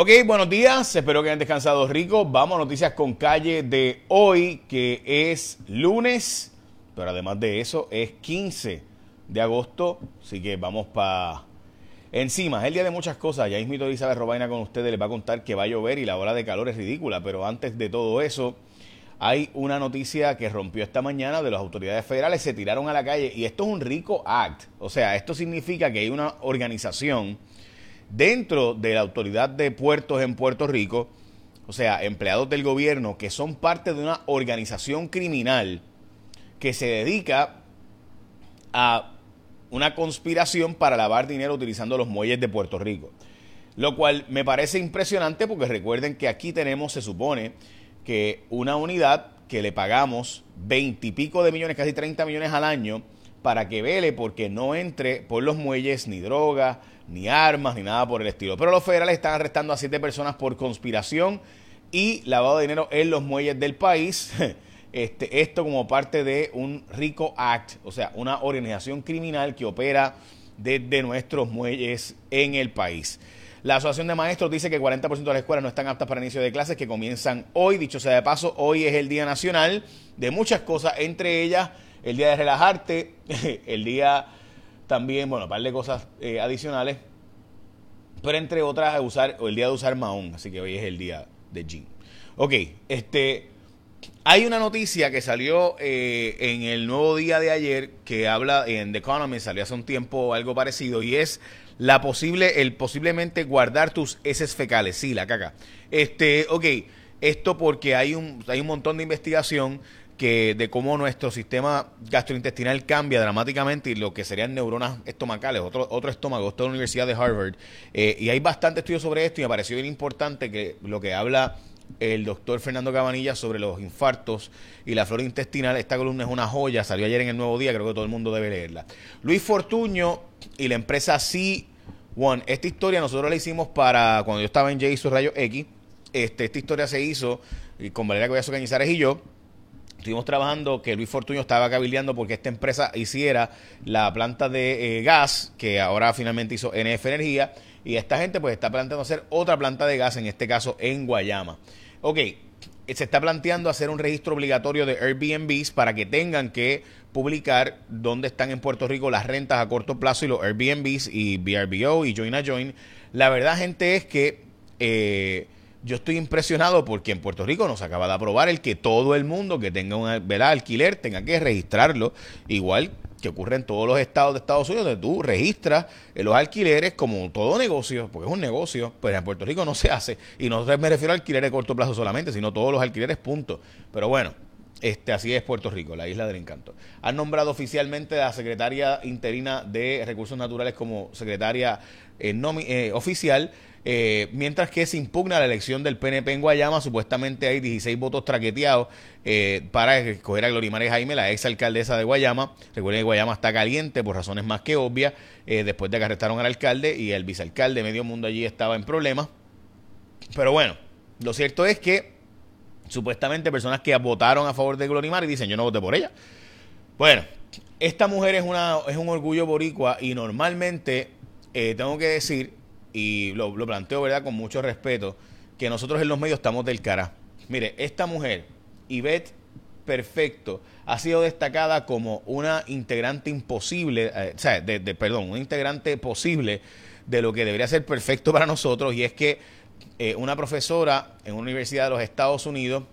Ok, buenos días, espero que hayan descansado rico. Vamos a noticias con calle de hoy, que es lunes, pero además de eso es 15 de agosto, así que vamos para encima. Es el día de muchas cosas, ya mismo Isabel Robaina con ustedes les va a contar que va a llover y la hora de calor es ridícula, pero antes de todo eso, hay una noticia que rompió esta mañana de las autoridades federales, se tiraron a la calle y esto es un rico act, o sea, esto significa que hay una organización dentro de la autoridad de puertos en Puerto Rico, o sea, empleados del gobierno que son parte de una organización criminal que se dedica a una conspiración para lavar dinero utilizando los muelles de Puerto Rico. Lo cual me parece impresionante porque recuerden que aquí tenemos, se supone, que una unidad que le pagamos veintipico de millones, casi 30 millones al año, para que vele porque no entre por los muelles ni droga, ni armas, ni nada por el estilo. Pero los federales están arrestando a siete personas por conspiración y lavado de dinero en los muelles del país. Este, esto como parte de un RICO Act, o sea, una organización criminal que opera desde nuestros muelles en el país. La Asociación de Maestros dice que 40% de las escuelas no están aptas para inicio de clases que comienzan hoy. Dicho sea de paso, hoy es el Día Nacional de muchas cosas, entre ellas el Día de Relajarte, el día también, bueno, un par de cosas eh, adicionales, pero entre otras usar, el día de usar Mahón, así que hoy es el día de jean. Ok, este, hay una noticia que salió eh, en el nuevo día de ayer que habla en The Economist, salió hace un tiempo algo parecido y es la posible, el posiblemente guardar tus heces fecales, sí, la caca. Este, ok, esto porque hay un, hay un montón de investigación que de cómo nuestro sistema gastrointestinal cambia dramáticamente y lo que serían neuronas estomacales, otro, otro estómago, esto es la Universidad de Harvard. Eh, y hay bastante estudio sobre esto y me pareció bien importante que lo que habla el doctor Fernando Cabanilla sobre los infartos y la flora intestinal. Esta columna es una joya, salió ayer en el Nuevo Día, creo que todo el mundo debe leerla. Luis Fortuño y la empresa C1. Esta historia nosotros la hicimos para cuando yo estaba en J su Rayo X. Este, esta historia se hizo con Valeria Collazo Cañizares y yo. Estuvimos trabajando que Luis Fortuño estaba cabildeando porque esta empresa hiciera la planta de eh, gas que ahora finalmente hizo NF Energía y esta gente pues está planteando hacer otra planta de gas, en este caso en Guayama. Ok, se está planteando hacer un registro obligatorio de Airbnbs para que tengan que publicar dónde están en Puerto Rico las rentas a corto plazo y los Airbnbs y VRBO y Join a Join. La verdad, gente, es que eh, yo estoy impresionado porque en Puerto Rico nos acaba de aprobar el que todo el mundo que tenga un alquiler tenga que registrarlo, igual que ocurre en todos los estados de Estados Unidos, donde tú registras los alquileres como todo negocio, porque es un negocio, pero en Puerto Rico no se hace. Y no me refiero a alquileres de corto plazo solamente, sino todos los alquileres, punto. Pero bueno, este, así es Puerto Rico, la isla del encanto. Han nombrado oficialmente a la secretaria interina de Recursos Naturales como secretaria eh, eh, oficial eh, mientras que se impugna la elección del PNP en Guayama, supuestamente hay 16 votos traqueteados eh, para escoger a Glorimar Jaime, la ex alcaldesa de Guayama. Recuerden que Guayama está caliente por razones más que obvias, eh, después de que arrestaron al alcalde y el vicealcalde, medio mundo allí estaba en problemas. Pero bueno, lo cierto es que supuestamente personas que votaron a favor de Glorimar y dicen yo no voté por ella. Bueno, esta mujer es, una, es un orgullo boricua y normalmente tengo que decir y lo, planteo, ¿verdad?, con mucho respeto, que nosotros en los medios estamos del cara. Mire, esta mujer, Ivette Perfecto, ha sido destacada como una integrante imposible, eh, o sea, de, perdón, una integrante posible de lo que debería ser perfecto para nosotros, y es que eh, una profesora en una universidad de los Estados Unidos,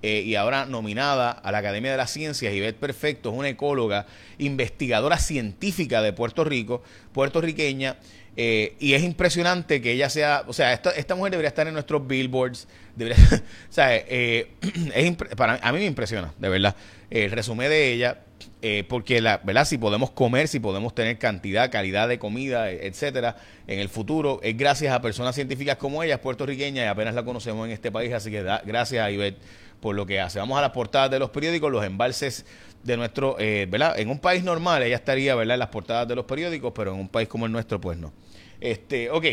eh, y ahora nominada a la Academia de las Ciencias, Ivette Perfecto, es una ecóloga, investigadora científica de Puerto Rico, puertorriqueña, eh, y es impresionante que ella sea, o sea, esta, esta mujer debería estar en nuestros billboards, debería, o eh, es para, a mí me impresiona, de verdad, el resumen de ella, eh, porque la verdad, si podemos comer, si podemos tener cantidad, calidad de comida, etcétera, en el futuro, es gracias a personas científicas como ella, puertorriqueña y apenas la conocemos en este país, así que da, gracias a Ivette por lo que hace. Vamos a las portadas de los periódicos, los embalses de nuestro, ¿verdad? En un país normal ella estaría, ¿verdad? En las portadas de los periódicos, pero en un país como el nuestro, pues no. Este, ok.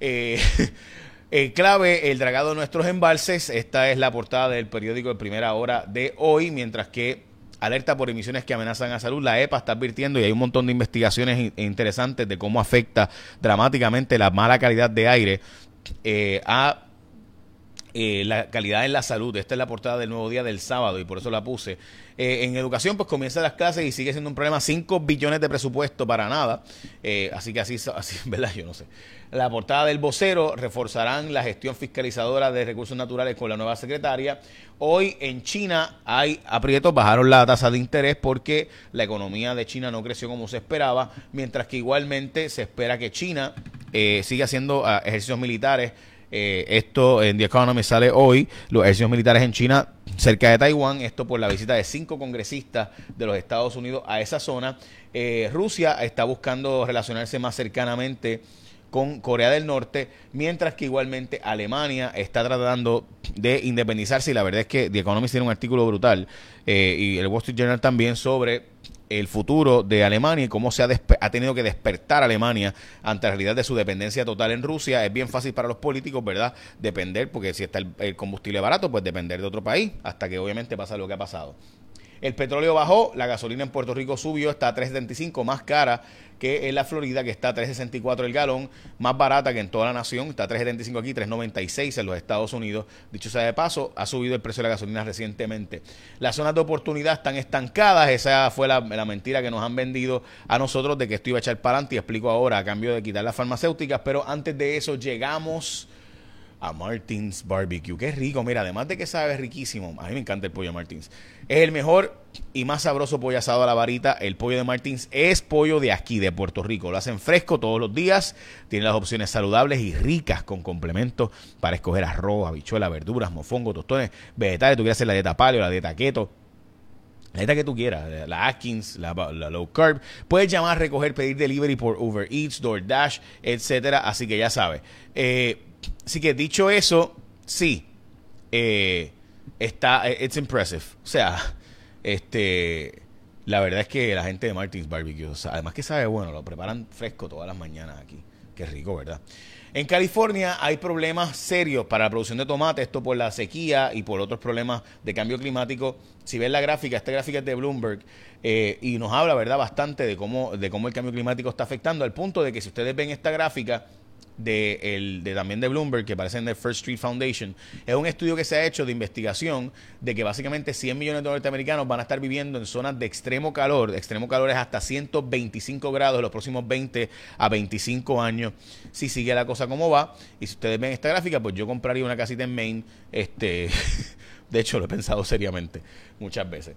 Eh, eh, clave, el dragado de nuestros embalses. Esta es la portada del periódico de primera hora de hoy, mientras que alerta por emisiones que amenazan a salud. La EPA está advirtiendo y hay un montón de investigaciones interesantes de cómo afecta dramáticamente la mala calidad de aire a la calidad en la salud. Esta es la portada del nuevo día del sábado y por eso la puse. en educación, pues comienza las clases y sigue siendo un problema. 5 billones de presupuesto para nada. así que así, así, ¿verdad? Yo no sé. La portada del vocero reforzarán la gestión fiscalizadora de recursos naturales con la nueva secretaria. Hoy en China hay aprietos, bajaron la tasa de interés porque la economía de China no creció como se esperaba, mientras que igualmente se espera que China eh, siga haciendo ah, ejercicios militares. Eh, esto en The Economy sale hoy, los ejercicios militares en China cerca de Taiwán, esto por la visita de cinco congresistas de los Estados Unidos a esa zona. Eh, Rusia está buscando relacionarse más cercanamente con Corea del Norte, mientras que igualmente Alemania está tratando de independizarse y la verdad es que The Economist tiene un artículo brutal eh, y el Wall Street Journal también sobre el futuro de Alemania y cómo se ha, ha, tenido que despertar Alemania ante la realidad de su dependencia total en Rusia. Es bien fácil para los políticos, ¿verdad? Depender, porque si está el combustible barato, pues depender de otro país, hasta que obviamente pasa lo que ha pasado. El petróleo bajó, la gasolina en Puerto Rico subió, está a 3.75, más cara que en la Florida, que está a 3.64 el galón, más barata que en toda la nación, está a 3.75 aquí, 3.96 en los Estados Unidos. Dicho sea de paso, ha subido el precio de la gasolina recientemente. Las zonas de oportunidad están estancadas, esa fue la, mentira que nos han vendido a nosotros de que esto iba a echar para adelante y explico ahora a cambio de quitar las farmacéuticas, pero antes de eso llegamos a Martins Barbecue. Qué rico, mira, además de que sabe riquísimo, a mí me encanta el pollo de Martins. Es el mejor y más sabroso pollo asado a la varita. El pollo de Martins es pollo de aquí, de Puerto Rico. Lo hacen fresco todos los días. Tiene las opciones saludables y ricas con complementos para escoger arroz, habichuelas, verduras, mofongo, tostones, vegetales. Tú quieres hacer la dieta paleo, la dieta keto. La dieta que tú quieras, la Atkins, la, low carb. Puedes llamar, recoger, pedir delivery por Uber Eats, DoorDash, etcétera. Así que ya sabes. Eh, Así que dicho eso, sí, eh, está, eh, it's impressive. O sea, este, la verdad es que la gente de Martins Barbecue, además que sabe bueno, lo preparan fresco todas las mañanas aquí. Qué rico, ¿verdad? En California hay problemas serios para la producción de tomate, esto por la sequía y por otros problemas de cambio climático. Si ven la gráfica, esta gráfica es de Bloomberg eh, y nos habla, ¿verdad?, bastante de cómo, de cómo el cambio climático está afectando, al punto de que si ustedes ven esta gráfica, de, el, de también de Bloomberg, que aparece en el First Street Foundation, es un estudio que se ha hecho de investigación de que básicamente 100 millones de norteamericanos van a estar viviendo en zonas de extremo calor. extremo calor es hasta 125 grados en los próximos 20 a 25 años, si sigue la cosa como va. Y si ustedes ven esta gráfica, pues yo compraría una casita en Maine. Este, de hecho, lo he pensado seriamente muchas veces.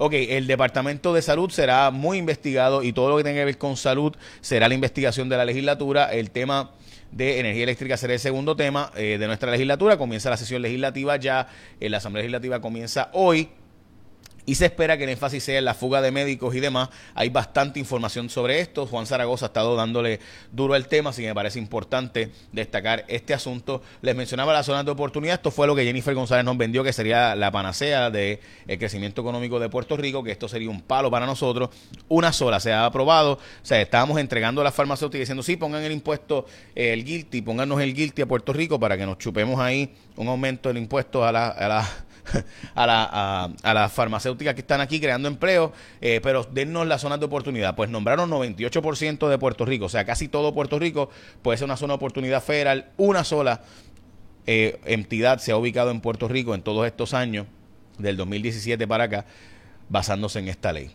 Ok, el Departamento de Salud será muy investigado y todo lo que tenga que ver con salud será la investigación de la legislatura. El tema de energía eléctrica será el segundo tema eh, de nuestra legislatura. Comienza la sesión legislativa ya, eh, la Asamblea Legislativa comienza hoy y se espera que el énfasis sea en la fuga de médicos y demás. Hay bastante información sobre esto. Juan Zaragoza ha estado dándole duro al tema, así que me parece importante destacar este asunto. Les mencionaba la zona de oportunidad. Esto fue lo que Jennifer González nos vendió, que sería la panacea del el crecimiento económico de Puerto Rico, que esto sería un palo para nosotros. Una sola se ha aprobado. O sea, estábamos entregando a las farmacéuticas diciendo, sí, pongan el impuesto, eh, el guilty, pónganos el guilty a Puerto Rico para que nos chupemos ahí un aumento del impuesto a. A la a, la, a, las farmacéuticas que están aquí creando empleo, eh, pero dennos las zonas de oportunidad. Pues nombraron 98% de Puerto Rico, o sea, casi todo Puerto Rico puede ser una zona de oportunidad federal, una sola eh, entidad se ha ubicado en Puerto Rico en todos estos años, del 2017 para acá, basándose en esta ley.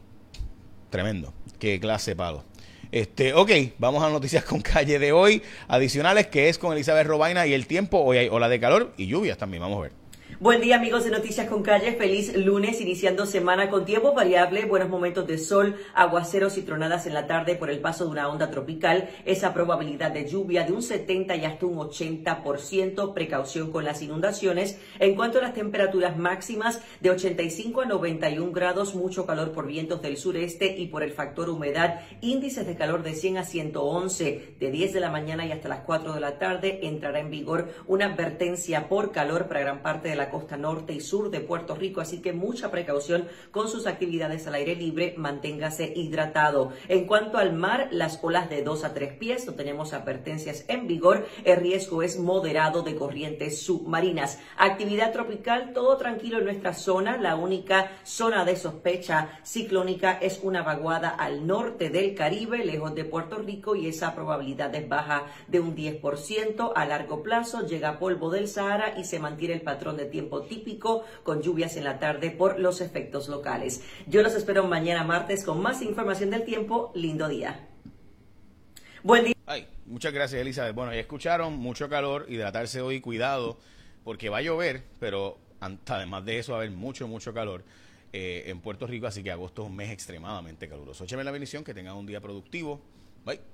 Tremendo. Qué clase palo. Este, ok, vamos a noticias con calle de hoy, adicionales, que es con Elizabeth Robaina y el tiempo. Hoy hay ola de calor y lluvias también, vamos a ver. Buen día amigos de Noticias con Calle, feliz lunes, iniciando semana con tiempo variable, buenos momentos de sol, aguaceros y tronadas en la tarde por el paso de una onda tropical, esa probabilidad de lluvia de un 70 y hasta un 80%, precaución con las inundaciones. En cuanto a las temperaturas máximas de 85 a 91 grados, mucho calor por vientos del sureste y por el factor humedad, índices de calor de 100 a 111, de 10 de la mañana y hasta las 4 de la tarde. Entrará en vigor una advertencia por calor para gran parte de de la costa norte y sur de Puerto Rico, así que mucha precaución con sus actividades al aire libre, manténgase hidratado. En cuanto al mar, las olas de 2 a 3 pies, no tenemos advertencias en vigor, el riesgo es moderado de corrientes submarinas. Actividad tropical, todo tranquilo en nuestra zona, la única zona de sospecha ciclónica es una vaguada al norte del Caribe, lejos de Puerto Rico, y esa probabilidad es baja de un 10%. A largo plazo llega polvo del Sahara y se mantiene el patrón tiempo típico con lluvias en la tarde por los efectos locales. Yo los espero mañana martes con más información del tiempo. Lindo día. Buen día. Ay, muchas gracias, Elizabeth. Bueno, ya escucharon, mucho calor, hidratarse hoy, cuidado, porque va a llover, pero además de eso va a haber mucho, mucho calor. Eh, en Puerto Rico, así que agosto es un mes extremadamente caluroso. Écheme la bendición, que tengan un día productivo. Bye.